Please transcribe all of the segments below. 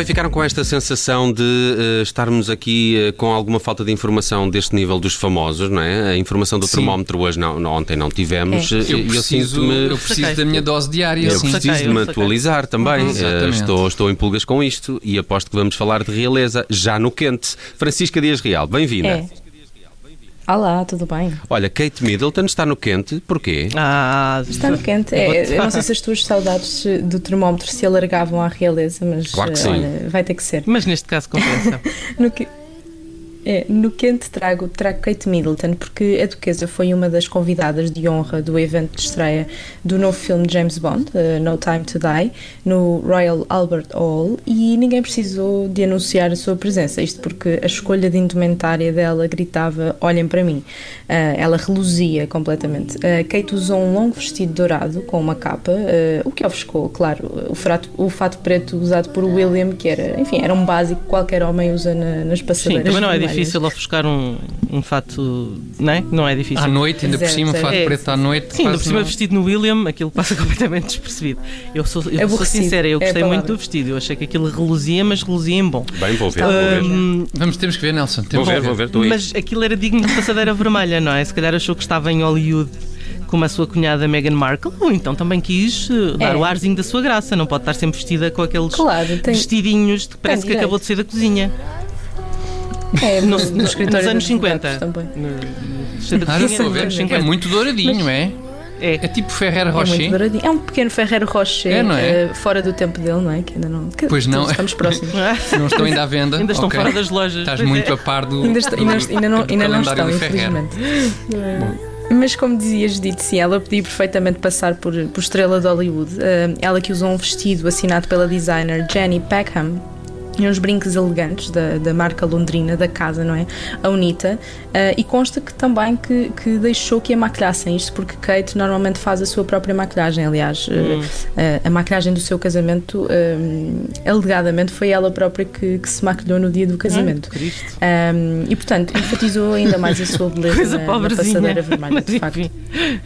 Também ficaram com esta sensação de uh, estarmos aqui uh, com alguma falta de informação deste nível dos famosos, não é? A informação do Sim. termómetro hoje, não, não, ontem não tivemos. É. uh, Eu preciso, sinto-me- eu preciso Saquei. da minha dose diária. Eu sim. preciso de me eu saquei. atualizar também. Uhum. Uh, estou, estou em pulgas com isto e aposto que vamos falar de realeza já no quente. Francisca Dias Real, bem-vinda. É. Olá, tudo bem? Olha, Kate Middleton está no quente, porquê? Ah, Está no quente. É, eu não sei se as tuas saudades do termómetro se alargavam à realeza, mas Claro que eh, sim. olha, vai ter que ser. Mas neste caso compensa. No, que- é, no quente trago, trago Kate Middleton, porque a Duquesa foi uma das convidadas de honra do evento de estreia do novo filme de James Bond, eh, No Time to Die, no Royal Albert Hall, e ninguém precisou de anunciar a sua presença, isto porque a escolha de indumentária dela gritava: olhem para mim. Eh, ela reluzia completamente. Eh, Kate usou um longo vestido dourado com uma capa, o que ofuscou, claro, o fato, o fato preto usado por William, que era, enfim, era um básico que qualquer homem usa na- nas Sim, passadeiras. é vermelhas. Difícil ofuscar um, um fato. Não é? Não é difícil. À noite, ainda por Zero, cima, zero. fato É. preto à noite. Sim, ainda por cima não- vestido no William, aquilo passa completamente despercebido. Eu sou, eu sou sincera, eu é gostei muito palavra. do vestido. Eu achei que aquilo reluzia, mas reluzia em bom. Bem, vou ver, vou ver. Hum, Vamos, temos que ver, Nelson. Vou Temos ver, que vou ver, estou aí. mas aquilo era digno de passadeira vermelha, não é? Se calhar achou que estava em Hollywood como a sua cunhada Meghan Markle, ou então também quis eh, dar É. o arzinho da sua graça. Não pode estar sempre vestida com aqueles Claro, tem, vestidinhos que parece que direito. acabou de sair da cozinha. É, No- no, escritório nos anos dos advogados 50. Também. No- no- Ah, ver. É 50. muito douradinho, é? É. É tipo Ferrer É muito Rocher. douradinho. É um pequeno Ferreiro Rocher, É, não é? eh, fora do tempo dele, não é? Que ainda não. que- Pois não. Estamos próximos. Não estão ainda à venda. Ainda estão Ok. fora das lojas. Estás muito é. a par do. ainda, do- ainda, ainda não, do ainda não estão, do infelizmente. Mas como dizias, dito sim, ela podia perfeitamente passar por, por estrela de Hollywood. Eh, ela que usou um vestido assinado pela designer Jenny Peckham e uns brincos elegantes da, da marca londrina da casa, não é? A Unita. Eh, e consta que também que, que deixou que a maquilhassem isto porque Kate normalmente faz a sua própria maquilhagem. Aliás, eh, Hum. eh, a maquilhagem do seu casamento, eh, alegadamente, foi ela própria que, que se maquilhou no dia do casamento. Ah, Cristo. Um, e portanto enfatizou ainda mais a sua beleza Coisa na, na passadeira vermelha, Mas de facto. enfim,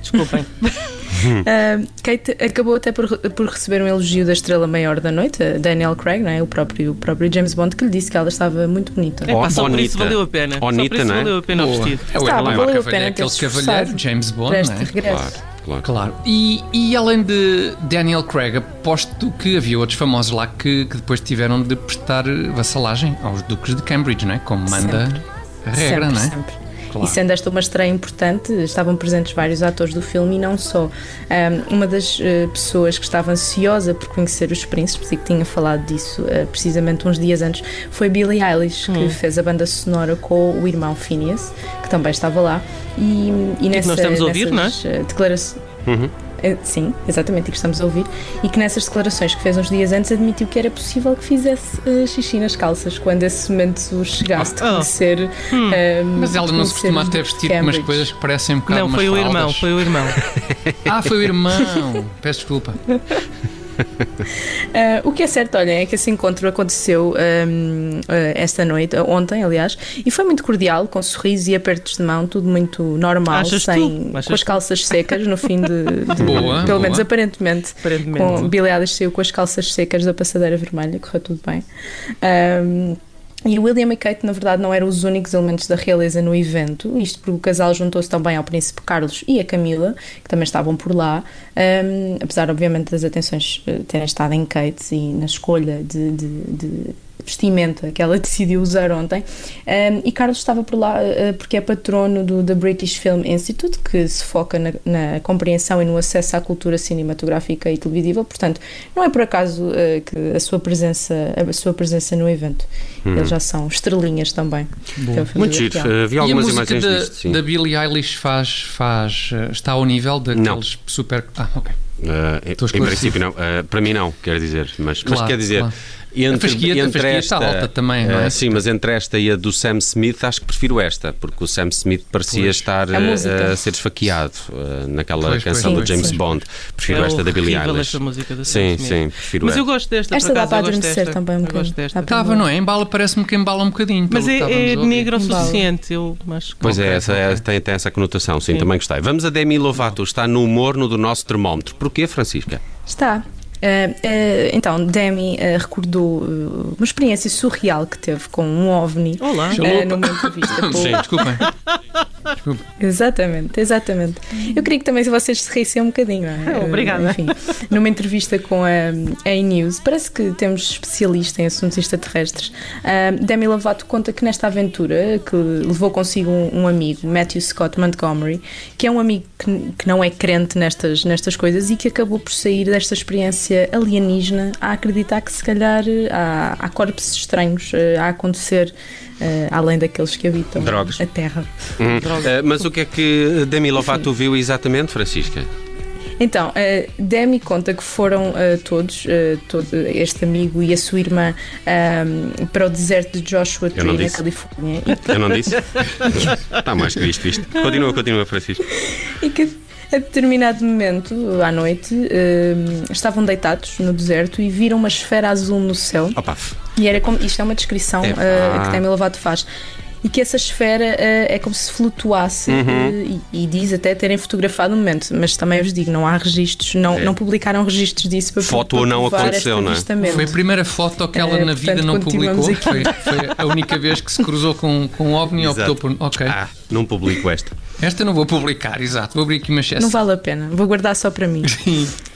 desculpem. Um, Kate acabou até por, por receber um elogio da estrela maior da noite, Daniel Craig, não é? o, próprio, o próprio James Bond, que lhe disse que ela estava muito bonita. É, pá, só por Bonita. isso valeu a pena. só por Bonita, isso não é? valeu a pena o vestido. É o Está, ela é valeu a pena cavalheiro, aquele cavalheiro, James Bond, não é? Claro, claro. Claro. E, e além de Daniel Craig, aposto que havia outros famosos lá que, que depois tiveram de prestar vassalagem aos duques de Cambridge, não é? Como manda Sempre. a regra, sempre, não é? sempre. Claro. E sendo esta uma estreia importante, estavam presentes vários atores do filme e não só. Um, uma das eh, pessoas que estava ansiosa por conhecer os príncipes e que tinha falado disso eh, precisamente uns dias antes foi Billie Eilish, que Hum. fez a banda sonora com o irmão Phineas, que também estava lá. E, e nessa, nós estamos a ouvir, nessas, eh, declarações. Uhum. Eh, Sim, exatamente, e que estamos a ouvir. E que nessas declarações que fez uns dias antes admitiu que era possível que fizesse eh, xixi nas calças quando esse momento chegasse de Oh. conhecer. Hum. eh, Mas ela de não se costuma os até de vestir com umas Cambridge. coisas que parecem um bocado Não, umas foi o irmão, foi o irmão. Ah, foi o irmão. Peço desculpa. Ah, o que é certo, olha, é que esse encontro aconteceu ahm, ah, esta noite, ah, ontem, aliás, e foi muito cordial, com sorriso e apertos de mão, tudo muito normal, Achas sem, com as calças secas no fim de. de- Boa, pelo boa. menos aparentemente. Aparentemente. Com Billy Eilish saiu com as calças secas da passadeira vermelha, correu tudo bem. Ahm, e William e Kate, na verdade, não eram os únicos elementos da realeza no evento, isto porque o casal juntou-se também ao Príncipe Carlos e a Camila, que também estavam por lá, ahm, apesar, obviamente, das atenções eh, terem estado em Kate e na escolha de, de- de vestimenta que ela decidiu usar ontem. Um, e Carlos estava por lá uh, porque é patrono do The British Film Institute, que se foca na, na compreensão e no acesso à cultura cinematográfica e televisiva. Portanto, não é por acaso uh, que a sua presença, a sua presença no evento. Eles já são estrelinhas também. É Muito giro. Uh, vi e a algumas música imagens da, disto, sim. da Billie Eilish faz, faz, está ao nível daqueles super. Ah, ok. Uh, em, em princípio não. Uh, para mim não, quer dizer. Mas, mas Claro, quer dizer, claro. Entre, a fasquia, a fasquia está alta também, não é? Uh, sim, mas entre esta e a do Sam Smith, acho que prefiro esta, porque o Sam Smith parecia Pois. estar A música. a ser esfaqueado uh, naquela Pois, pois. canção do Sim, James sim. Bond. Prefiro É esta da Billie Eilish. esta música da Sim, Smith. sim, prefiro Mas esta. eu gosto desta, Esta por dá para adormecer também um Eu gosto bocadinho. Estava, não é? Embala, parece-me que embala um bocadinho. Mas é, é estávamos a ouvir. negro o suficiente, eu acho que... Pois é, essa é- tem, tem essa conotação, sim, Sim. também gostei. Vamos a Demi Lovato, está no morno do nosso termómetro. Porquê, Francisca? Está. Eh, eh, então, Demi eh, recordou uma experiência surreal que teve com um OVNI Olá. eh, numa entrevista Sim, desculpem. Exatamente, exatamente. Eu queria que também vocês se rissem um bocadinho. é? Obrigada. Enfim, numa entrevista com a A-News, parece que temos especialista em assuntos extraterrestres. A Demi Lovato conta que nesta aventura, que levou consigo um, um amigo, Matthew Scott Montgomery, que é um amigo que, que não é crente nestas, nestas coisas e que acabou por sair desta experiência alienígena a acreditar que se calhar há, há corpos estranhos eh, a acontecer. Eh, além daqueles que habitam Drogas. a Terra. Hum, mas o que é que Demi Lovato viu exatamente, Francisca? Então, a Demi conta que foram uh, todos, uh, todo este amigo e a sua irmã, um, para o deserto de Joshua Tree, na. Califórnia, Eu não disse? Está mais que visto, visto. Continua, continua, Francisco. e que a determinado momento, à noite, um, estavam deitados no deserto e viram uma esfera azul no céu. Opa, E era como, isto é uma descrição Epá. uh, que Demi Lovato faz. E que essa esfera uh, é como se flutuasse Uhum. uh, e, e diz até terem fotografado o momento, mas também vos digo, não há registros, não, É. não publicaram registros disso para Foto para ou não aconteceu, não é? Foi a primeira foto que ela Eh, na portanto, vida não publicou. Foi, foi a única vez que se cruzou com, com um OVNI e optou por. Ok. Ah, não publico esta. Esta não vou publicar, exato. Vou abrir aqui uma exceção. Não vale a pena, vou guardar só para mim.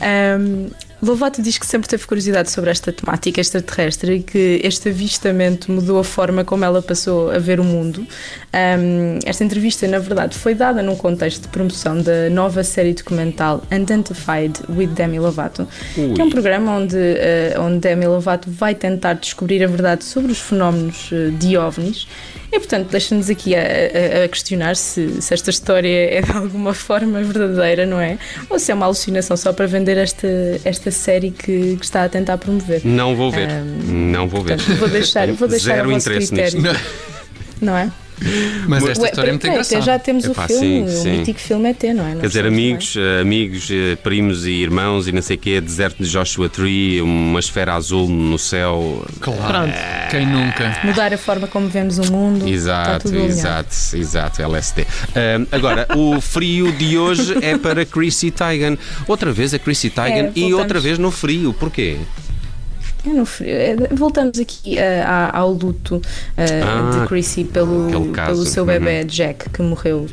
Um, Lovato diz que sempre teve curiosidade sobre esta temática extraterrestre e que este avistamento mudou a forma como ela passou a ver o mundo. Um, esta entrevista, na verdade, foi dada num contexto de promoção da nova série documental Unidentified with Demi Lovato, Ui. que é um programa onde, eh, onde Demi Lovato vai tentar descobrir a verdade sobre os fenómenos eh, de OVNIs. E, portanto, deixa-nos aqui a, a- a questionar se, se esta história é de alguma forma verdadeira, não é? Ou se é uma alucinação só para vender esta, esta série que, que está a tentar promover. Não vou ver. Ahm, não vou ver. Portanto, vou deixar, vou deixar Zero interesse critério, não é? Mas esta Ué, história é muito engraçada. já temos Epá, o filme, sim, o sim. mítico filme ET, não é? Não Quer dizer, amigos, amigos, eh, primos e irmãos e não sei o quê, deserto de Joshua Tree, uma esfera azul no céu. Claro. Pronto. Quem nunca? Mudar a forma como vemos o mundo. está Exato, exato, exato, LSD. Ahm, agora, o frio de hoje é para Chrissy Teigen. Outra vez a Chrissy Teigen É, e outra vez no frio. Porquê? É. É, Voltamos aqui à- ao luto eh, Ah, de Chrissy pelo, pelo seu Uhum. bebê Jack, que morreu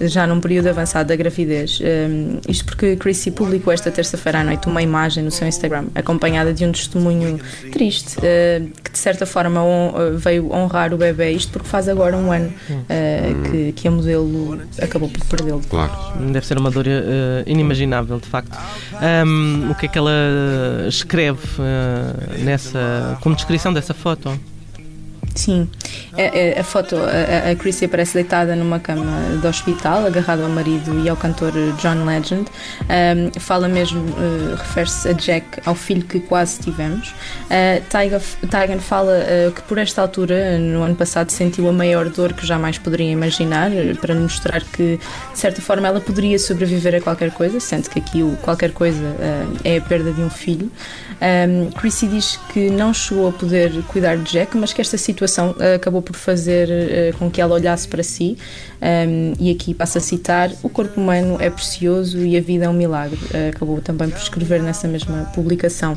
já num período avançado da gravidez. Um, isto porque Chrissy publicou esta terça-feira à noite uma imagem no seu Instagram, acompanhada de um testemunho triste, eh, que de certa forma hon- eh, veio honrar o bebê, isto porque faz agora um ano eh, que, que a modelo acabou por perdê-lo. Claro. Deve ser uma dor eh, inimaginável, de facto. Ahm, o que é que ela escreve eh, nessa, como descrição dessa foto? Sim, a, a- a foto, a, a Chrissy aparece deitada numa cama de hospital, agarrada ao marido e ao cantor John Legend. Um, fala mesmo, uh, refere-se a Jack, ao filho que quase tivemos. Uh, Tyga- Tygan fala uh, que por esta altura, no ano passado, sentiu a maior dor que jamais poderia imaginar, uh, para mostrar que, de certa forma, ela poderia sobreviver a qualquer coisa, sendo que aqui o qualquer coisa uh, é a perda de um filho. Um, Chrissy diz que não chegou a poder cuidar de Jack, mas que esta situação uh, acabou por fazer uh, com que ela olhasse para si. Um, e aqui passo a citar: O corpo humano é precioso e a vida é um milagre. Uh, acabou também por escrever nessa mesma publicação.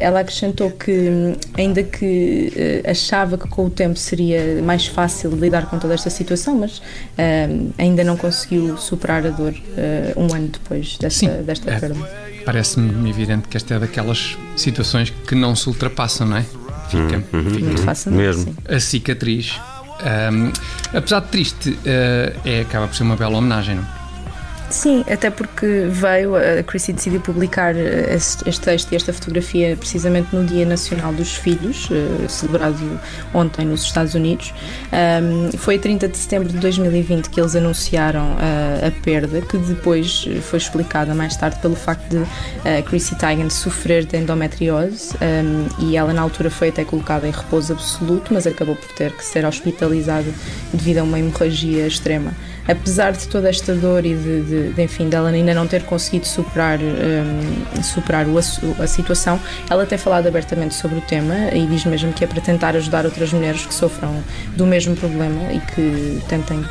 Ela acrescentou que, ainda que achava que com o tempo seria mais fácil lidar com toda esta situação, mas um, ainda não conseguiu superar a dor uh, um ano depois desta, Sim, desta é. perda. Parece-me evidente que esta é daquelas situações que não se ultrapassam, não é? Fica, fica Muito fácil. Mesmo. sim. a cicatriz. Ahm, apesar de triste, eh, é, acaba por ser uma bela homenagem, não? Sim, até porque veio, a Chrissy decidiu publicar eh, este, texto e esta fotografia precisamente no Dia Nacional dos Filhos, uh, celebrado ontem nos Estados Unidos. Foi a 30 de setembro de 2020 que eles anunciaram uh, a perda, que depois foi explicada mais tarde pelo facto de Chrissy Teigen sofrer de endometriose e ela na altura foi até colocada em repouso absoluto, mas acabou por ter que ser hospitalizada devido a uma hemorragia extrema apesar de toda esta dor e de, de, de enfim, dela ainda não ter conseguido superar, um, superar o, a, a, situação, ela tem falado abertamente sobre o tema e diz mesmo que é para tentar ajudar outras mulheres que sofram do mesmo problema e que tentem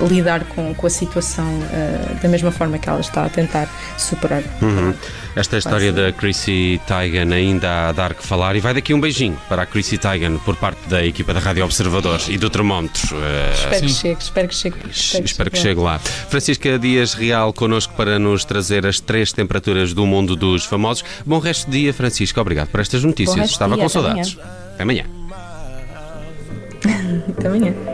lidar com, com a situação uh, da mesma forma que ela está a tentar superar. Uhum. Esta é história da Chrissy Teigen ainda a dar que falar e vai daqui um beijinho para a Chrissy Teigen por parte da equipa da Rádio Observador e do Termómetro. Uh, espero, que chegue, espero que chegue, espero, espero que chegue lá. Francisca Dias Real connosco para nos trazer as três temperaturas do mundo dos famosos. Bom resto de dia, Francisca. Obrigado por estas notícias. Estava dia, com saudades. Até amanhã. Até amanhã. até amanhã.